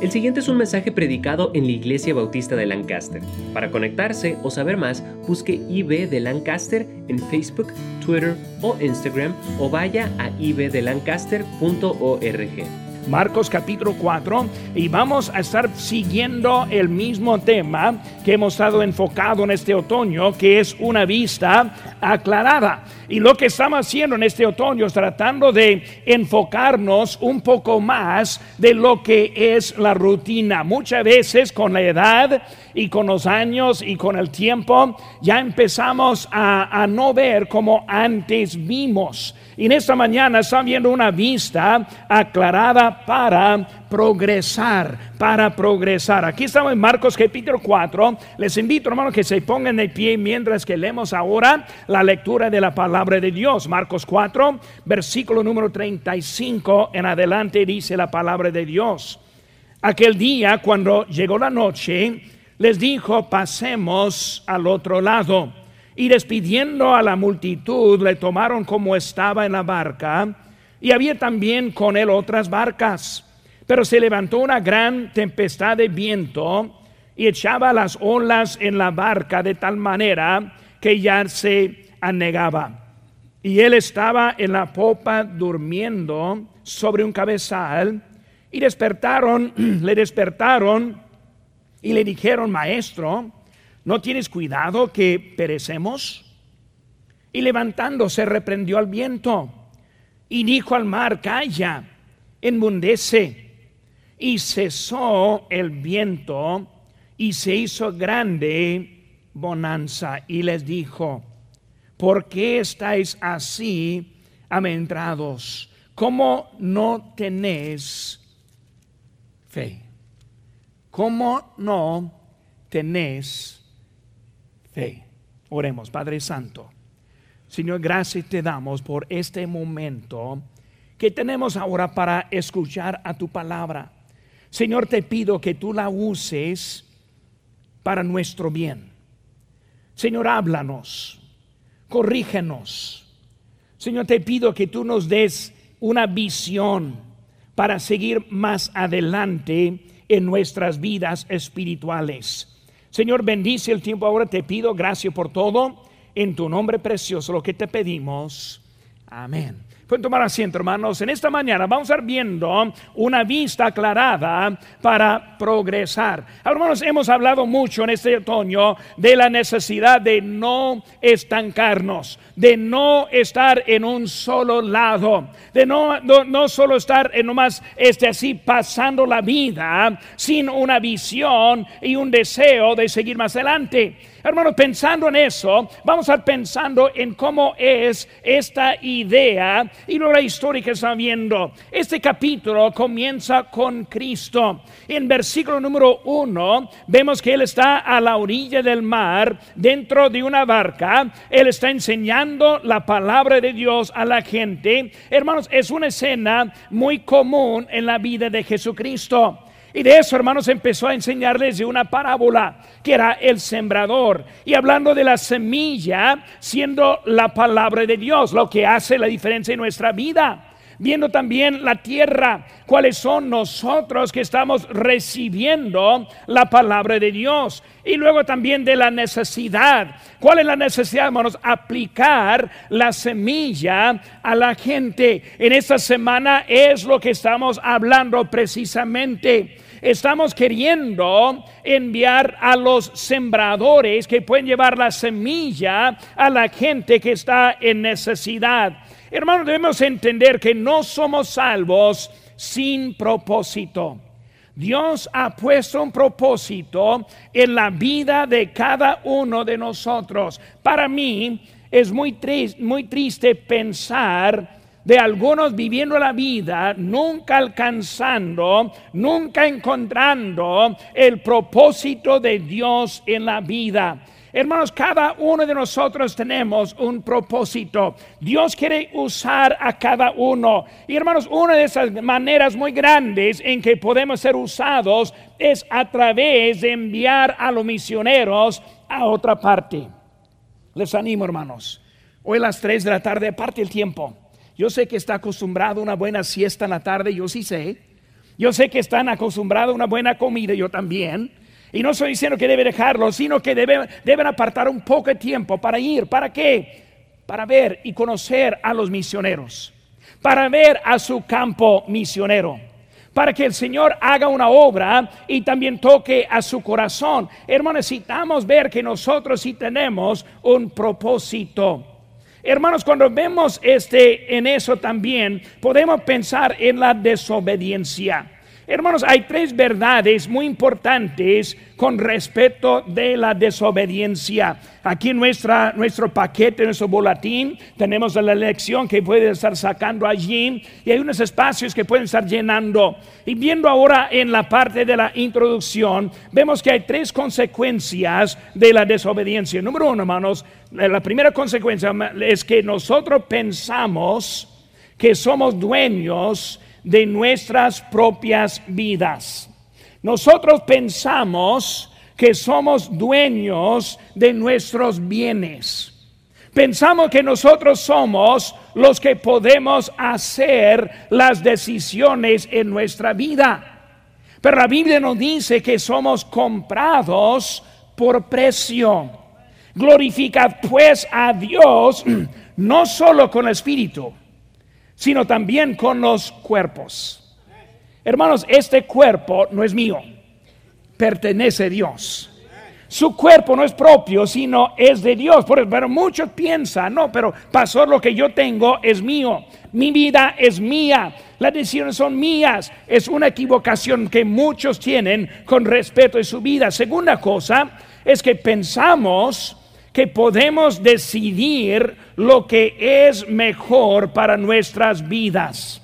El siguiente es un mensaje predicado en la Iglesia Bautista de Lancaster. Para conectarse o saber más, busque IB de Lancaster en Facebook, Twitter o Instagram o vaya a ibdelancaster.org. Marcos capítulo 4 y vamos a estar siguiendo el mismo tema que hemos estado enfocado en este otoño, que es una vista aclarada. Y lo que estamos haciendo en este otoño es tratando de enfocarnos un poco más de lo que es la rutina. Muchas veces con la edad y con los años y con el tiempo ya empezamos a, a no ver como antes vimos. Y en esta mañana están viendo una vista aclarada para progresar, para progresar. Aquí estamos en Marcos capítulo 4. Les invito, hermanos, que se pongan de pie mientras que leemos ahora la lectura de la palabra de Dios. Marcos 4, versículo número 35 en adelante dice la palabra de Dios. Aquel día, cuando llegó la noche, les dijo, pasemos al otro lado. Y despidiendo a la multitud, le tomaron como estaba en la barca, y había también con él otras barcas. Pero se levantó una gran tempestad de viento y echaba las olas en la barca de tal manera que ya se anegaba. Y él estaba en la popa durmiendo sobre un cabezal y despertaron, le despertaron y le dijeron, maestro, ¿No tienes cuidado que perecemos? Y levantándose reprendió al viento y dijo al mar, calla, enmundece. Y cesó el viento y se hizo grande bonanza. Y les dijo, ¿por qué estáis así amentrados? ¿Cómo no tenéis fe? ¿Cómo no tenéis Oremos, Padre Santo. Señor, gracias te damos por este momento que tenemos ahora para escuchar a tu palabra. Señor, te pido que tú la uses para nuestro bien. Señor, háblanos, corrígenos. Señor, te pido que tú nos des una visión para seguir más adelante en nuestras vidas espirituales. Señor, bendice el tiempo ahora. Te pido gracias por todo. En tu nombre precioso, lo que te pedimos. Amén. Pueden tomar asiento, hermanos. En esta mañana vamos a estar viendo una vista aclarada para progresar. Hermanos, hemos hablado mucho en este otoño de la necesidad de no estancarnos, de no estar en un solo lado, de no, no, solo estar en nomás este así pasando la vida sin una visión y un deseo de seguir más adelante. Hermanos, pensando en eso, vamos a estar pensando en cómo es esta idea y la historia que está viendo. Este capítulo comienza con Cristo. En versículo número uno vemos que Él está a la orilla del mar, dentro de una barca. Él está enseñando la palabra de Dios a la gente. Hermanos, es una escena muy común en la vida de Jesucristo. Y de eso, hermanos, empezó a enseñarles de una parábola que era el sembrador. Y hablando de la semilla, siendo la palabra de Dios, lo que hace la diferencia en nuestra vida viendo también la tierra, cuáles son nosotros que estamos recibiendo la palabra de Dios. Y luego también de la necesidad. ¿Cuál es la necesidad, hermanos? Aplicar la semilla a la gente. En esta semana es lo que estamos hablando precisamente estamos queriendo enviar a los sembradores que pueden llevar la semilla a la gente que está en necesidad. Hermanos, debemos entender que no somos salvos sin propósito. Dios ha puesto un propósito en la vida de cada uno de nosotros. Para mí es muy triste, muy triste pensar de algunos viviendo la vida, nunca alcanzando, nunca encontrando el propósito de Dios en la vida. Hermanos, cada uno de nosotros tenemos un propósito. Dios quiere usar a cada uno. Y hermanos, una de esas maneras muy grandes en que podemos ser usados es a través de enviar a los misioneros a otra parte. Les animo, hermanos. Hoy a las 3 de la tarde, parte el tiempo yo sé que está acostumbrado a una buena siesta en la tarde, yo sí sé. Yo sé que están acostumbrados a una buena comida, yo también. Y no estoy diciendo que debe dejarlo, sino que deben, deben apartar un poco de tiempo para ir. ¿Para qué? Para ver y conocer a los misioneros. Para ver a su campo misionero para que el Señor haga una obra y también toque a su corazón. Hermanos, necesitamos ver que nosotros sí tenemos un propósito. Hermanos, cuando vemos este en eso también, podemos pensar en la desobediencia. Hermanos, hay tres verdades muy importantes con respecto de la desobediencia. Aquí en nuestra, nuestro paquete, nuestro boletín, tenemos la lección que puede estar sacando allí y hay unos espacios que pueden estar llenando. Y viendo ahora en la parte de la introducción, vemos que hay tres consecuencias de la desobediencia. Número uno, hermanos, la primera consecuencia es que nosotros pensamos que somos dueños de nuestras propias vidas. Nosotros pensamos que somos dueños de nuestros bienes. Pensamos que nosotros somos los que podemos hacer las decisiones en nuestra vida. Pero la Biblia nos dice que somos comprados por precio. Glorificad pues a Dios no solo con el Espíritu, sino también con los cuerpos. Hermanos, este cuerpo no es mío, pertenece a Dios. Su cuerpo no es propio, sino es de Dios. Pero muchos piensan, no, pero pastor, lo que yo tengo es mío. Mi vida es mía. Las decisiones son mías. Es una equivocación que muchos tienen con respecto a su vida. Segunda cosa es que pensamos que podemos decidir lo que es mejor para nuestras vidas,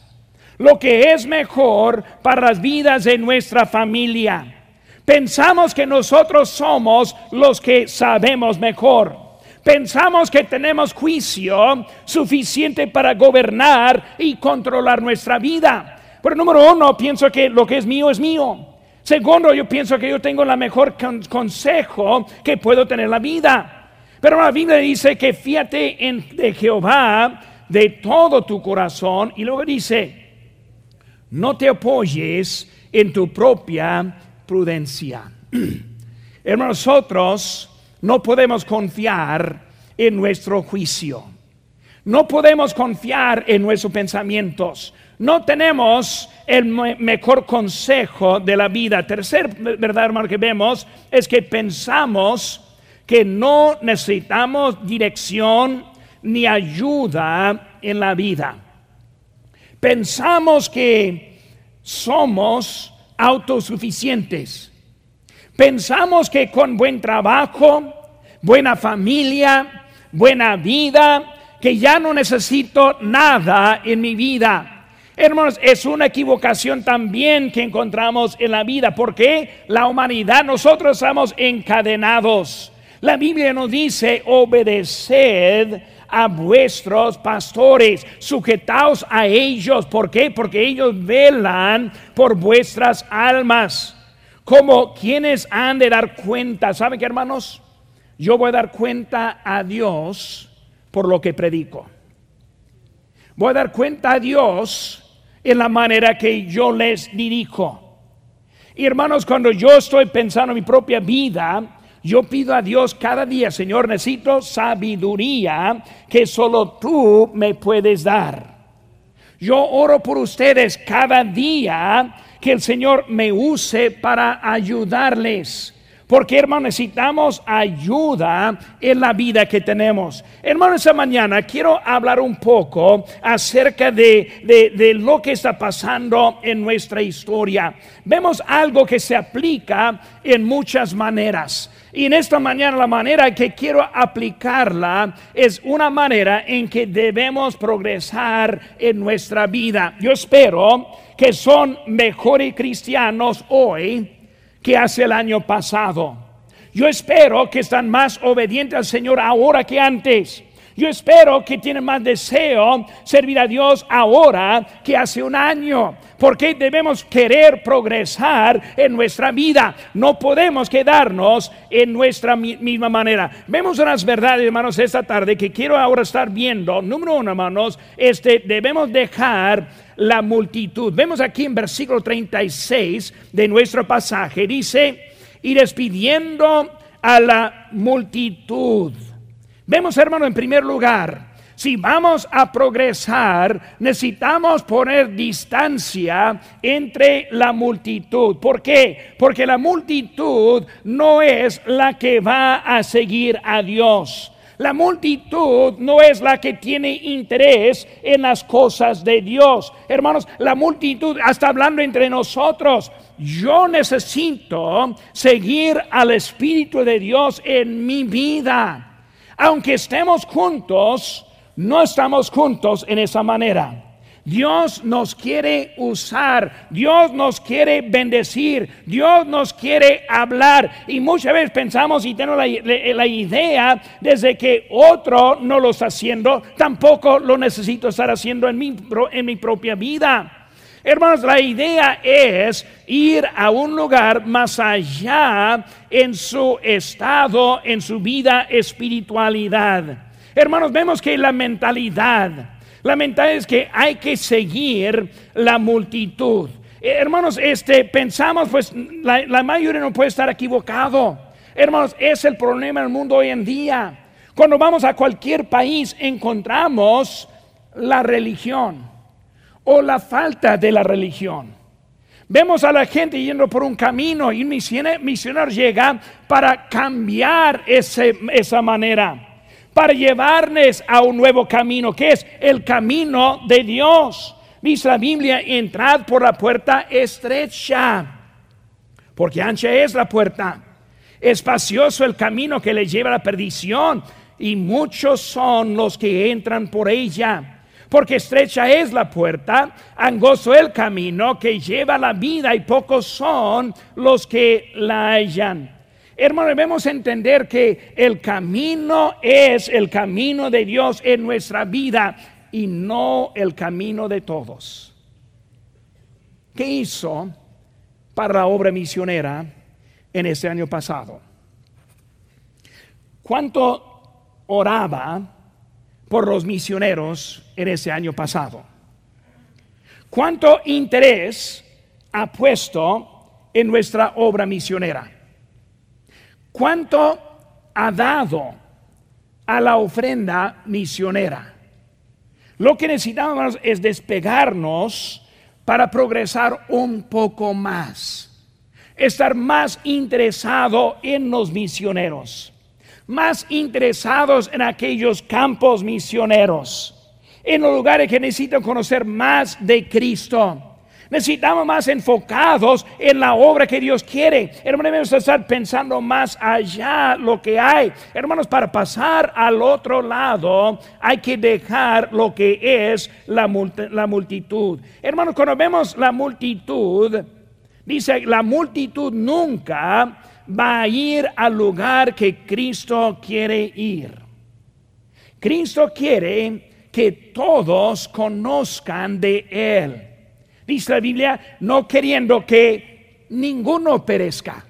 lo que es mejor para las vidas de nuestra familia. Pensamos que nosotros somos los que sabemos mejor. Pensamos que tenemos juicio suficiente para gobernar y controlar nuestra vida. Pero número uno, pienso que lo que es mío es mío. Segundo, yo pienso que yo tengo la mejor consejo que puedo tener en la vida. Pero la Biblia dice que fíjate en de Jehová de todo tu corazón y luego dice, no te apoyes en tu propia prudencia. Hermanos, nosotros no podemos confiar en nuestro juicio. No podemos confiar en nuestros pensamientos. No tenemos el mejor consejo de la vida. Tercer verdad, hermano, que vemos es que pensamos que no necesitamos dirección ni ayuda en la vida. Pensamos que somos autosuficientes. Pensamos que con buen trabajo, buena familia, buena vida, que ya no necesito nada en mi vida. Hermanos, es una equivocación también que encontramos en la vida, porque la humanidad, nosotros estamos encadenados la Biblia nos dice, obedeced a vuestros pastores, sujetaos a ellos. ¿Por qué? Porque ellos velan por vuestras almas. Como quienes han de dar cuenta. ¿Saben qué, hermanos? Yo voy a dar cuenta a Dios por lo que predico. Voy a dar cuenta a Dios en la manera que yo les dirijo. Y hermanos, cuando yo estoy pensando en mi propia vida, yo pido a Dios cada día, Señor, necesito sabiduría que solo tú me puedes dar. Yo oro por ustedes cada día que el Señor me use para ayudarles. Porque hermano, necesitamos ayuda en la vida que tenemos. Hermano, esta mañana quiero hablar un poco acerca de, de, lo que está pasando en nuestra historia. Vemos algo que se aplica en muchas maneras. Y en esta mañana la manera que quiero aplicarla es una manera en que debemos progresar en nuestra vida. Yo espero que son mejores cristianos hoy que hace el año pasado. Yo espero que están más obedientes al Señor ahora que antes. Yo espero que tienen más deseo servir a Dios ahora que hace un año, porque debemos querer progresar en nuestra vida. No podemos quedarnos en nuestra misma manera. Vemos unas verdades, hermanos, esta tarde que quiero ahora estar viendo. Número uno, hermanos, este, debemos dejar la multitud. Vemos aquí en versículo 36 de nuestro pasaje, dice, y despidiendo a la multitud Vemos, hermano, en primer lugar, si vamos a progresar, necesitamos poner distancia entre la multitud. ¿Por qué? Porque la multitud no es la que va a seguir a Dios. La multitud no es la que tiene interés en las cosas de Dios. Hermanos, la multitud está hablando entre nosotros. Yo necesito seguir al Espíritu de Dios en mi vida aunque estemos juntos, no estamos juntos en esa manera. Dios nos quiere usar, Dios nos quiere bendecir, Dios nos quiere hablar. Y muchas veces pensamos y tenemos la, idea desde que otro no lo está haciendo, tampoco lo necesito estar haciendo en mi, en mi propia vida. Hermanos, la idea es ir a un lugar más allá en su estado, en su vida espiritualidad. Hermanos, vemos que la mentalidad, la mentalidad es que hay que seguir la multitud. Eh, hermanos, este, pensamos, pues la, la mayoría no puede estar equivocado. Hermanos, es el problema del mundo hoy en día. Cuando vamos a cualquier país encontramos la religión o la falta de la religión. Vemos a la gente yendo por un camino y un misionero llega para cambiar esa manera, para llevarles a un nuevo camino, que es el camino de Dios. Dice la Biblia, entrad por la puerta estrecha, porque ancha es la puerta, espacioso el camino que le lleva a la perdición, y muchos son los que entran por ella porque estrecha es la puerta, angosto el camino que lleva la vida y pocos son los que la hallan. Hermano, debemos entender que el camino es el camino de Dios en nuestra vida y no el camino de todos. ¿Qué hizo para la obra misionera en este año pasado? ¿Cuánto oraba por los misioneros en ese año pasado? ¿Cuánto interés ha puesto en nuestra obra misionera? ¿Cuánto ha dado a la ofrenda misionera? Lo que necesitamos es despegarnos para progresar un poco más, estar más interesado en los misioneros más interesados en aquellos campos misioneros, en los lugares que necesitan conocer más de Cristo. Necesitamos más enfocados en la obra que Dios quiere. Hermanos, debemos estar pensando más allá lo que hay. Hermanos, para pasar al otro lado hay que dejar lo que es la, la multitud. Hermanos, cuando vemos la multitud, dice, la multitud nunca va a ir al lugar que Cristo quiere ir. Cristo quiere que todos conozcan de Él. Dice la Biblia, no queriendo que ninguno perezca,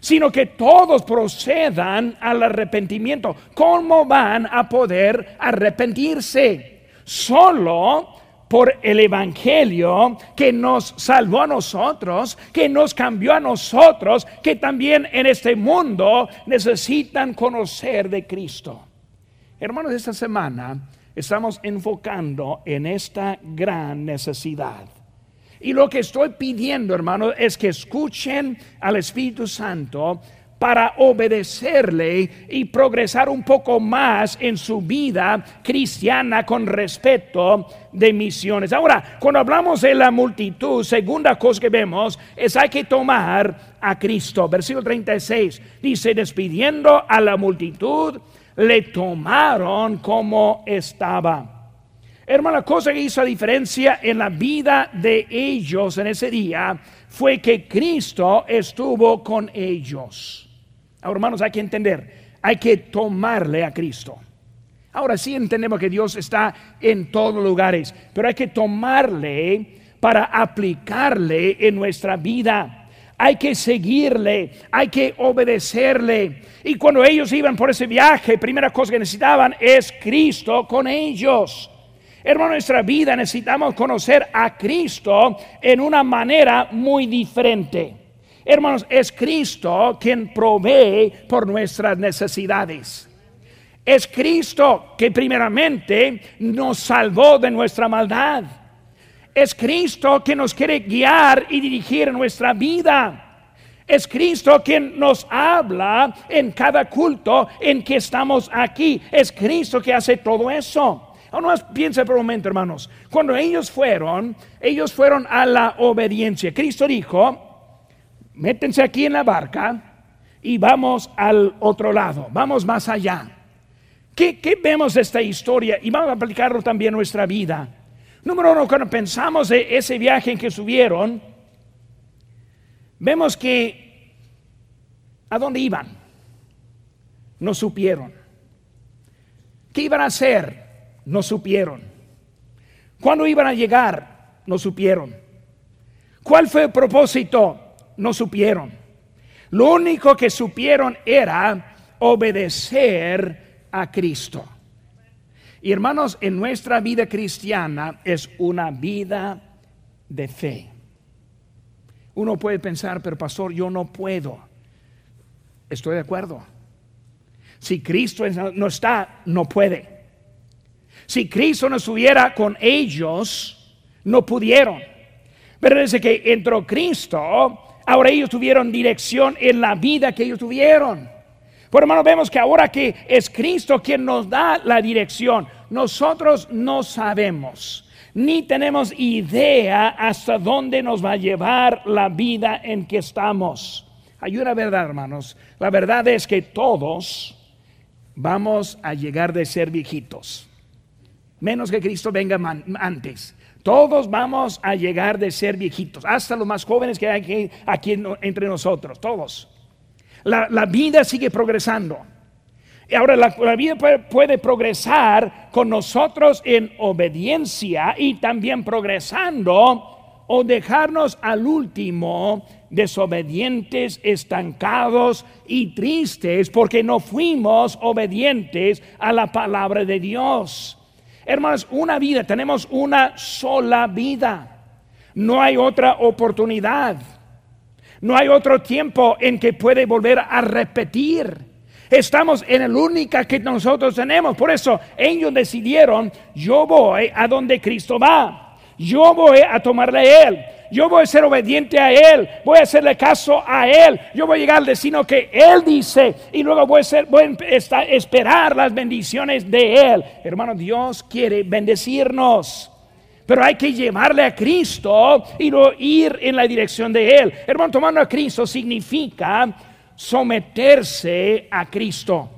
sino que todos procedan al arrepentimiento. ¿Cómo van a poder arrepentirse? Solo por el Evangelio que nos salvó a nosotros, que nos cambió a nosotros, que también en este mundo necesitan conocer de Cristo. Hermanos, esta semana estamos enfocando en esta gran necesidad. Y lo que estoy pidiendo, hermanos, es que escuchen al Espíritu Santo para obedecerle y progresar un poco más en su vida cristiana con respecto de misiones. Ahora, cuando hablamos de la multitud, segunda cosa que vemos es hay que tomar a Cristo. Versículo 36 dice, despidiendo a la multitud, le tomaron como estaba. Hermano, la cosa que hizo diferencia en la vida de ellos en ese día fue que Cristo estuvo con ellos. Ahora, hermanos, hay que entender, hay que tomarle a Cristo. Ahora sí entendemos que Dios está en todos lugares, pero hay que tomarle para aplicarle en nuestra vida. Hay que seguirle, hay que obedecerle. Y cuando ellos iban por ese viaje, primera cosa que necesitaban es Cristo con ellos. Hermano, nuestra vida necesitamos conocer a Cristo en una manera muy diferente. Hermanos, es Cristo quien provee por nuestras necesidades. Es Cristo que primeramente nos salvó de nuestra maldad. Es Cristo que nos quiere guiar y dirigir nuestra vida. Es Cristo quien nos habla en cada culto en que estamos aquí. Es Cristo que hace todo eso. Ahora más piensa por un momento, hermanos. Cuando ellos fueron, ellos fueron a la obediencia. Cristo dijo, métense aquí en la barca y vamos al otro lado, vamos más allá. ¿Qué, vemos de esta historia? Y vamos a aplicarlo también a nuestra vida. Número uno, cuando pensamos de ese viaje en que subieron, vemos que ¿a dónde iban? No supieron. ¿Qué iban a hacer? No supieron. ¿Cuándo iban a llegar? No supieron. ¿Cuál fue el propósito? No supieron. Lo único que supieron era obedecer a Cristo. Y hermanos, en nuestra vida cristiana es una vida de fe. Uno puede pensar, pero pastor, yo no puedo. Estoy de acuerdo. Si Cristo no está, no puede. Si Cristo no estuviera con ellos, no pudieron. Pero desde que entró Cristo, ahora ellos tuvieron dirección en la vida que ellos tuvieron. Por hermano, vemos que ahora que es Cristo quien nos da la dirección, nosotros no sabemos, ni tenemos idea hasta dónde nos va a llevar la vida en que estamos. Hay una verdad, hermanos. La verdad es que todos vamos a llegar de ser viejitos. Menos que Cristo venga antes. Todos vamos a llegar de ser viejitos, hasta los más jóvenes que hay aquí entre nosotros, todos. La, vida sigue progresando. Y ahora la, vida puede, progresar con nosotros en obediencia y también progresando o dejarnos al último desobedientes, estancados y tristes porque no fuimos obedientes a la palabra de Dios. Hermanos, una vida, tenemos una sola vida. No hay otra oportunidad. No hay otro tiempo en que puede volver a repetir. Estamos en el único que nosotros tenemos. Por eso ellos decidieron, yo voy a donde Cristo va. Yo voy a tomarle a Él. Yo voy a ser obediente a Él. Voy a hacerle caso a Él. Yo voy a llegar al destino que Él dice. Y luego voy a, ser, voy a esperar las bendiciones de Él. Hermano, Dios quiere bendecirnos. Pero hay que llevarle a Cristo y ir en la dirección de Él. Hermano, tomando a Cristo significa someterse a Cristo.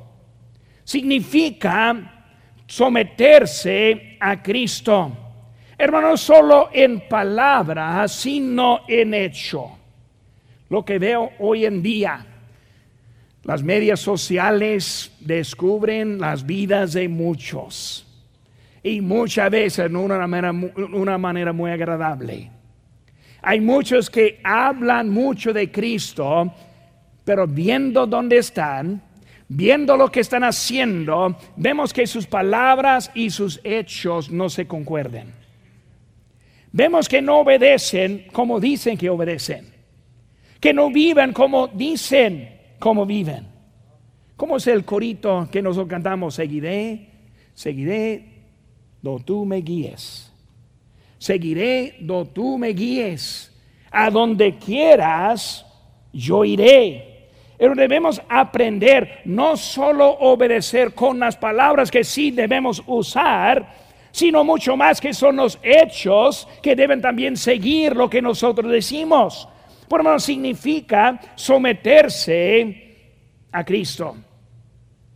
Significa someterse a Cristo. Hermano, no solo en palabras, sino en hecho. Lo que veo hoy en día, las medias sociales descubren las vidas de muchos y muchas veces de una manera, una manera muy agradable. Hay muchos que hablan mucho de Cristo, pero viendo dónde están, viendo lo que están haciendo, vemos que sus palabras y sus hechos no se concuerden. Vemos que no obedecen como dicen que obedecen, que no viven como dicen como viven. ¿Cómo es el corito que nosotros cantamos? Seguiré, seguiré do tú me guíes. Seguiré do tú me guíes. A donde quieras, yo iré. Pero debemos aprender no solo obedecer con las palabras que sí debemos usar, sino mucho más que son los hechos que deben también seguir lo que nosotros decimos. Por lo significa someterse a Cristo.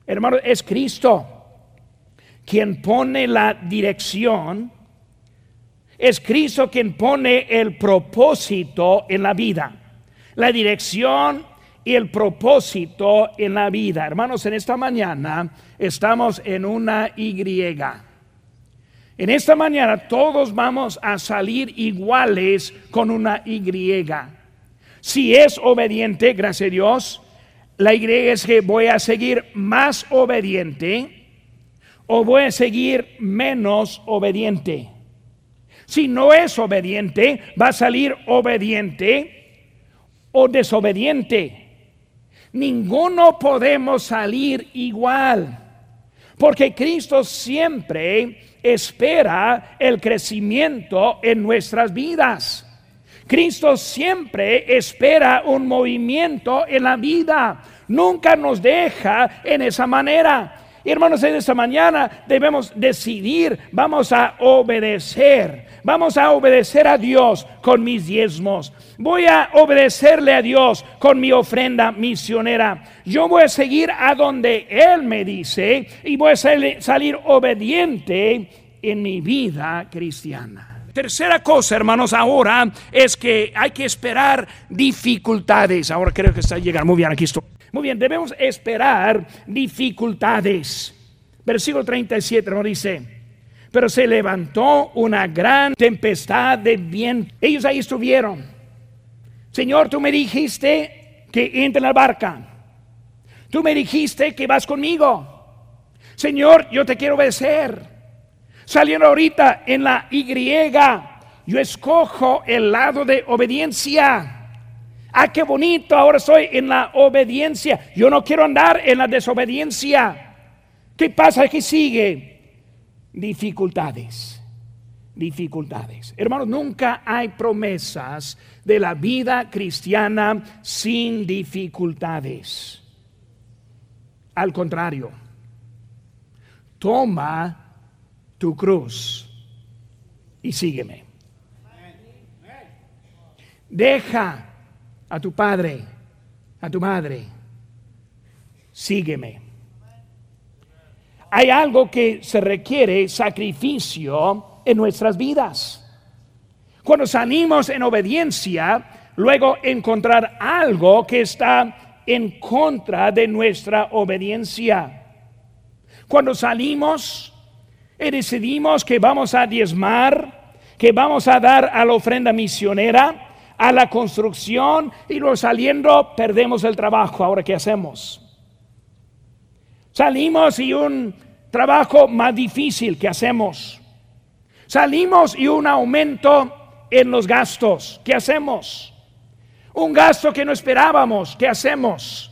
Hermano, es Cristo quien pone la dirección, es Cristo quien pone el propósito en la vida. La dirección y el propósito en la vida. Hermanos, en esta mañana estamos en una Y. En esta mañana todos vamos a salir iguales con una Y. Si es obediente, gracias a Dios, la Y es que voy a seguir más obediente o voy a seguir menos obediente. Si no es obediente, va a salir obediente o desobediente. Ninguno podemos salir igual, porque Cristo siempre espera el crecimiento en nuestras vidas. Cristo siempre espera un movimiento en la vida. Nunca nos deja en esa manera. hermanos, en esta mañana debemos decidir, vamos a obedecer, vamos a obedecer a Dios con mis diezmos. Voy a obedecerle a Dios con mi ofrenda misionera. Yo voy a seguir a donde Él me dice y voy a salir obediente en mi vida cristiana. Tercera cosa, hermanos, ahora es que hay que esperar dificultades. Ahora creo que está llegando. Muy bien, aquí estoy. Muy bien, debemos esperar dificultades. Versículo 37 nos dice, pero se levantó una gran tempestad de viento. Ellos ahí estuvieron. Señor, tú me dijiste que entre en la barca. Tú me dijiste que vas conmigo. Señor, yo te quiero obedecer saliendo ahorita en la Y, yo escojo el lado de obediencia. Ah, qué bonito, ahora estoy en la obediencia. Yo no quiero andar en la desobediencia. ¿Qué pasa? ¿Qué sigue? Dificultades. Dificultades. Hermanos, nunca hay promesas de la vida cristiana sin dificultades. Al contrario, toma tu cruz y sígueme. Deja a tu padre, a tu madre, sígueme. Hay algo que se requiere sacrificio en nuestras vidas. Cuando salimos en obediencia, luego encontrar algo que está en contra de nuestra obediencia. Cuando salimos y decidimos que vamos a diezmar, que vamos a dar a la ofrenda misionera, a la construcción y luego saliendo perdemos el trabajo. Ahora, ¿qué hacemos? Salimos y un trabajo más difícil, ¿qué hacemos? Salimos y un aumento en los gastos, ¿qué hacemos? Un gasto que no esperábamos, ¿qué hacemos?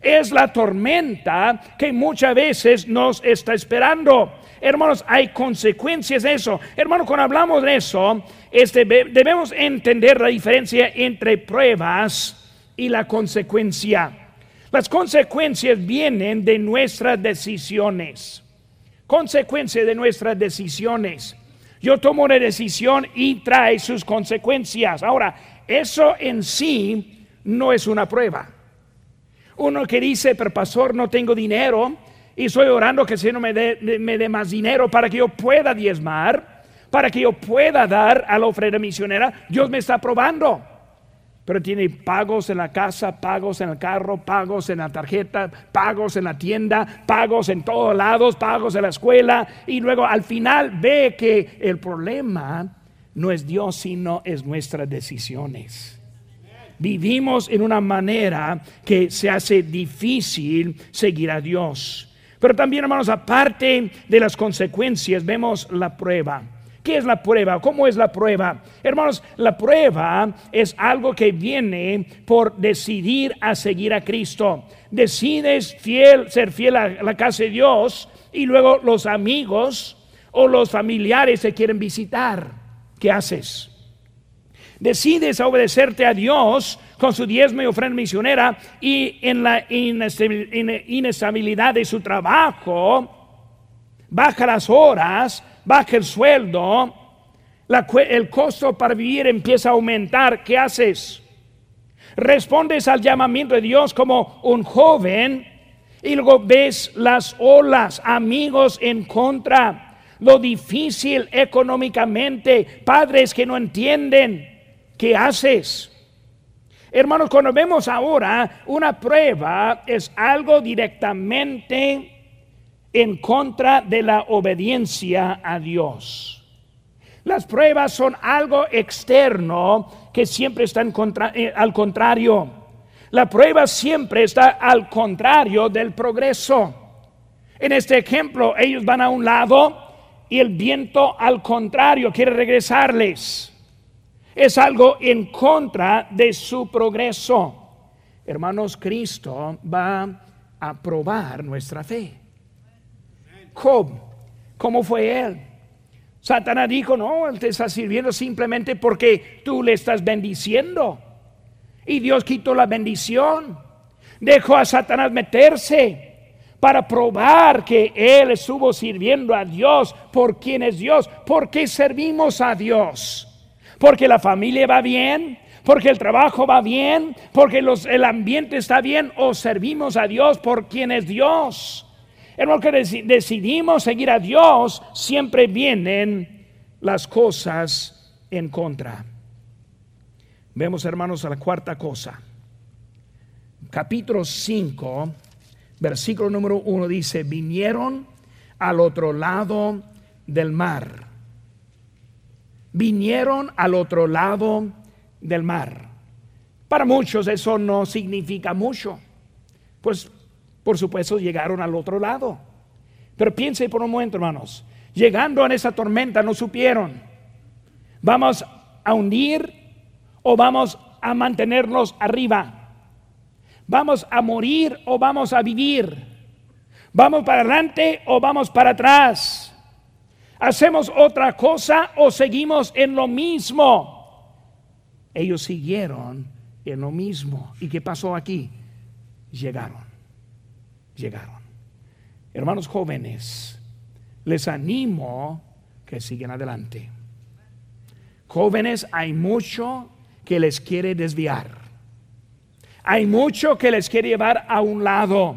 Es la tormenta que muchas veces nos está esperando. Hermanos, hay consecuencias de eso. Hermanos, cuando hablamos de eso, debemos entender la diferencia entre pruebas y la consecuencia. Las consecuencias vienen de nuestras decisiones. Consecuencias de nuestras decisiones. Yo tomo una decisión y trae sus consecuencias. Ahora, eso en sí no es una prueba. Uno que dice, pero pastor, no tengo dinero, y estoy orando que el Señor me dé, me dé más dinero para que yo pueda diezmar, para que yo pueda dar a la ofrenda misionera. Dios me está probando. Pero tiene pagos en la casa, pagos en el carro, pagos en la tarjeta, pagos en la tienda, pagos en todos lados, pagos en la escuela. Y luego al final ve que el problema no es Dios, sino es nuestras decisiones vivimos en una manera que se hace difícil seguir a Dios. Pero también, hermanos, aparte de las consecuencias, vemos la prueba. ¿Qué es la prueba? ¿Cómo es la prueba? Hermanos, la prueba es algo que viene por decidir a seguir a Cristo. Decides fiel, ser fiel a la casa de Dios y luego los amigos o los familiares te quieren visitar. ¿Qué haces? Decides obedecerte a Dios con su diezmo y ofrenda misionera y en la inestabilidad de su trabajo, baja las horas, baja el sueldo, el costo para vivir empieza a aumentar, ¿qué haces? Respondes al llamamiento de Dios como un joven y luego ves las olas, amigos en contra, lo difícil económicamente, padres que no entienden, ¿qué haces? Hermanos, cuando vemos ahora una prueba es algo directamente en contra de la obediencia a Dios. Las pruebas son algo externo que siempre está eh, al contrario. La prueba siempre está al contrario del progreso. En este ejemplo, ellos van a un lado y el viento al contrario quiere regresarles. Es algo en contra de su progreso. Hermanos, Cristo va a probar nuestra fe. ¿Cómo fue él? Satanás dijo, no, él te está sirviendo simplemente porque tú le estás bendiciendo. Y Dios quitó la bendición. Dejó a Satanás meterse para probar que él estuvo sirviendo a Dios por quien es Dios, porque servimos a Dios. Porque la familia va bien, porque el trabajo va bien, porque el ambiente está bien, o servimos a Dios por quien es Dios. Hermano, que decidimos seguir a Dios, siempre vienen las cosas en contra. Vemos, hermanos, a la cuarta cosa. Capítulo 5, versículo número 1 dice, vinieron al otro lado del mar. Vinieron al otro lado del mar. Para muchos eso no significa mucho. Pues por supuesto, llegaron al otro lado. Pero piense por un momento, hermanos. Llegando a esa tormenta no supieron. ¿Vamos a hundir o vamos a mantenernos arriba? ¿Vamos a morir o vamos a vivir? ¿Vamos para adelante o vamos para atrás? ¿Hacemos otra cosa o seguimos en lo mismo? Ellos siguieron en lo mismo. ¿Y qué pasó aquí? Llegaron llegaron. Hermanos jóvenes, les animo que sigan adelante. Jóvenes, hay mucho que les quiere desviar. Hay mucho que les quiere llevar a un lado.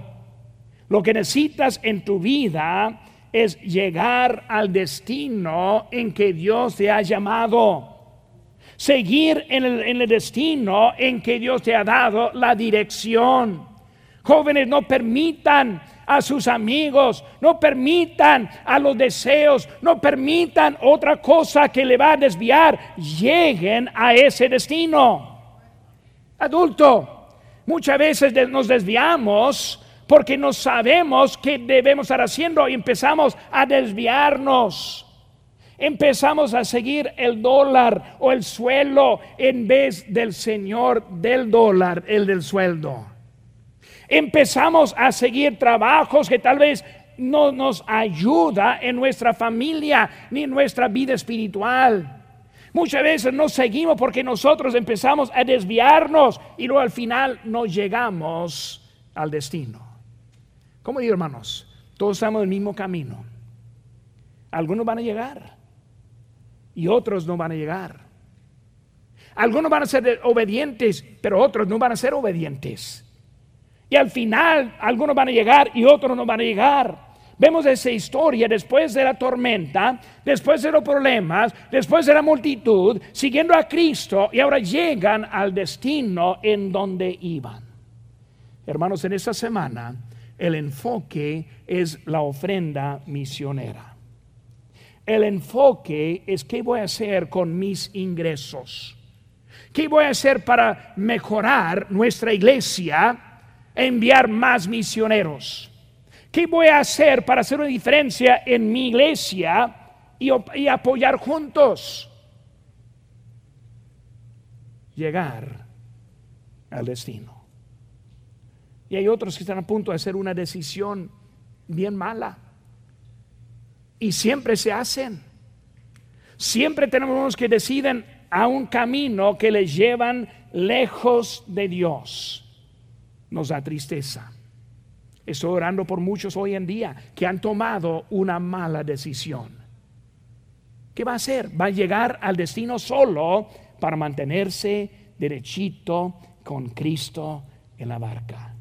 Lo que necesitas en tu vida es llegar al destino en que Dios te ha llamado. Seguir en el, en el destino en que Dios te ha dado la dirección. Jóvenes, no permitan a sus amigos, no permitan a los deseos, no permitan otra cosa que le va a desviar. Lleguen a ese destino. Adulto, muchas veces nos desviamos porque no sabemos qué debemos estar haciendo y empezamos a desviarnos. Empezamos a seguir el dólar o el suelo en vez del Señor del dólar, el del sueldo empezamos a seguir trabajos que tal vez no nos ayuda en nuestra familia ni en nuestra vida espiritual. Muchas veces no seguimos porque nosotros empezamos a desviarnos y luego al final no llegamos al destino. ¿Cómo digo, hermanos? Todos estamos en el mismo camino. Algunos van a llegar y otros no van a llegar. Algunos van a ser obedientes, pero otros no van a ser obedientes. Y al final algunos van a llegar y otros no van a llegar. Vemos esa historia después de la tormenta, después de los problemas, después de la multitud, siguiendo a Cristo y ahora llegan al destino en donde iban. Hermanos, en esta semana el enfoque es la ofrenda misionera. El enfoque es qué voy a hacer con mis ingresos. ¿Qué voy a hacer para mejorar nuestra iglesia? Enviar más misioneros? ¿Qué voy a hacer para hacer una diferencia en mi iglesia y, y apoyar juntos? Llegar al destino. Y hay otros que están a punto de hacer una decisión bien mala. Y siempre se hacen. Siempre tenemos unos que deciden a un camino que les llevan lejos de Dios nos da tristeza. Estoy orando por muchos hoy en día que han tomado una mala decisión. ¿Qué va a hacer? Va a llegar al destino solo para mantenerse derechito con Cristo en la barca.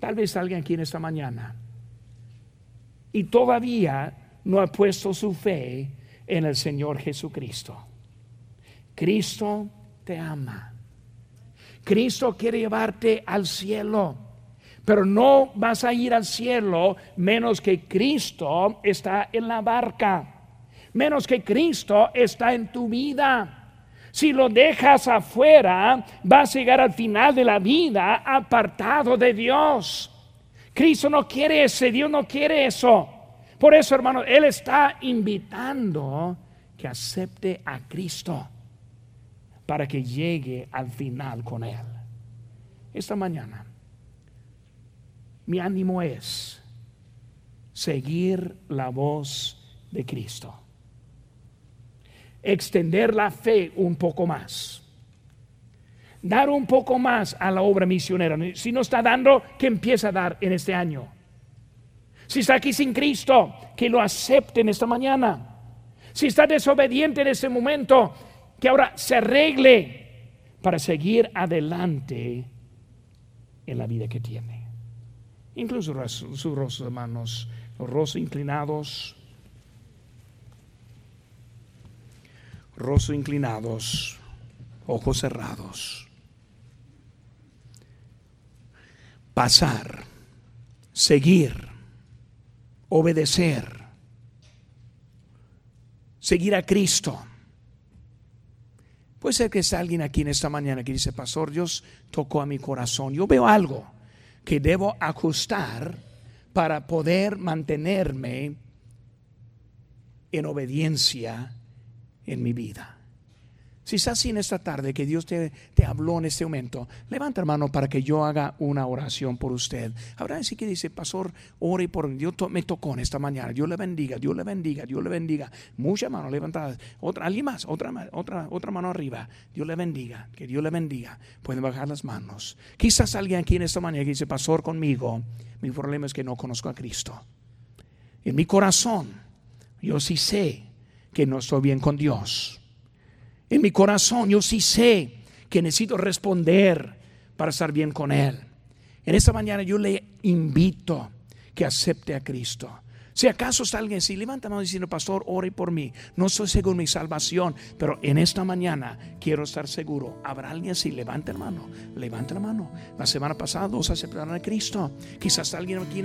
Tal vez alguien aquí en esta mañana y todavía no ha puesto su fe en el Señor Jesucristo. Cristo te ama. Cristo quiere llevarte al cielo. Pero no vas a ir al cielo menos que Cristo está en la barca, menos que Cristo está en tu vida. Si lo dejas afuera, vas a llegar al final de la vida apartado de Dios. Cristo no quiere ese, Dios no quiere eso. Por eso, hermano, Él está invitando que acepte a Cristo para que llegue al final con Él. Esta mañana, mi ánimo es seguir la voz de Cristo extender la fe un poco más. Dar un poco más a la obra misionera. Si no está dando, que empiece a dar en este año. Si está aquí sin Cristo, que lo acepte en esta mañana. Si está desobediente en este momento, que ahora se arregle para seguir adelante en la vida que tiene. Incluso sus rostros, hermanos, los rostros inclinados. rostro inclinados, ojos cerrados. Pasar, seguir, obedecer, seguir a Cristo. Puede ser que esté alguien aquí en esta mañana que dice, Pastor, Dios tocó a mi corazón. Yo veo algo que debo ajustar para poder mantenerme en obediencia en mi vida. Si está así en esta tarde, que Dios te, te, habló en este momento, levanta hermano para que yo haga una oración por usted. Habrá decir que dice, pastor, ore por Dios me tocó en esta mañana. Dios le bendiga, Dios le bendiga, Dios le bendiga. Mucha mano levantada. Otra, alguien más, otra, otra, otra mano arriba. Dios le bendiga, que Dios le bendiga. Pueden bajar las manos. Quizás alguien aquí en esta mañana que dice, pastor, conmigo, mi problema es que no conozco a Cristo. En mi corazón, yo sí sé que no estoy bien con Dios. En mi corazón yo sí sé que necesito responder para estar bien con Él. En esta mañana yo le invito que acepte a Cristo. Si acaso está alguien así, levanta mano diciendo, pastor, ore por mí. No estoy seguro de mi salvación, pero en esta mañana quiero estar seguro. Habrá alguien así, levanta la mano, levanta la mano. La semana pasada dos aceptaron a Cristo. Quizás alguien aquí.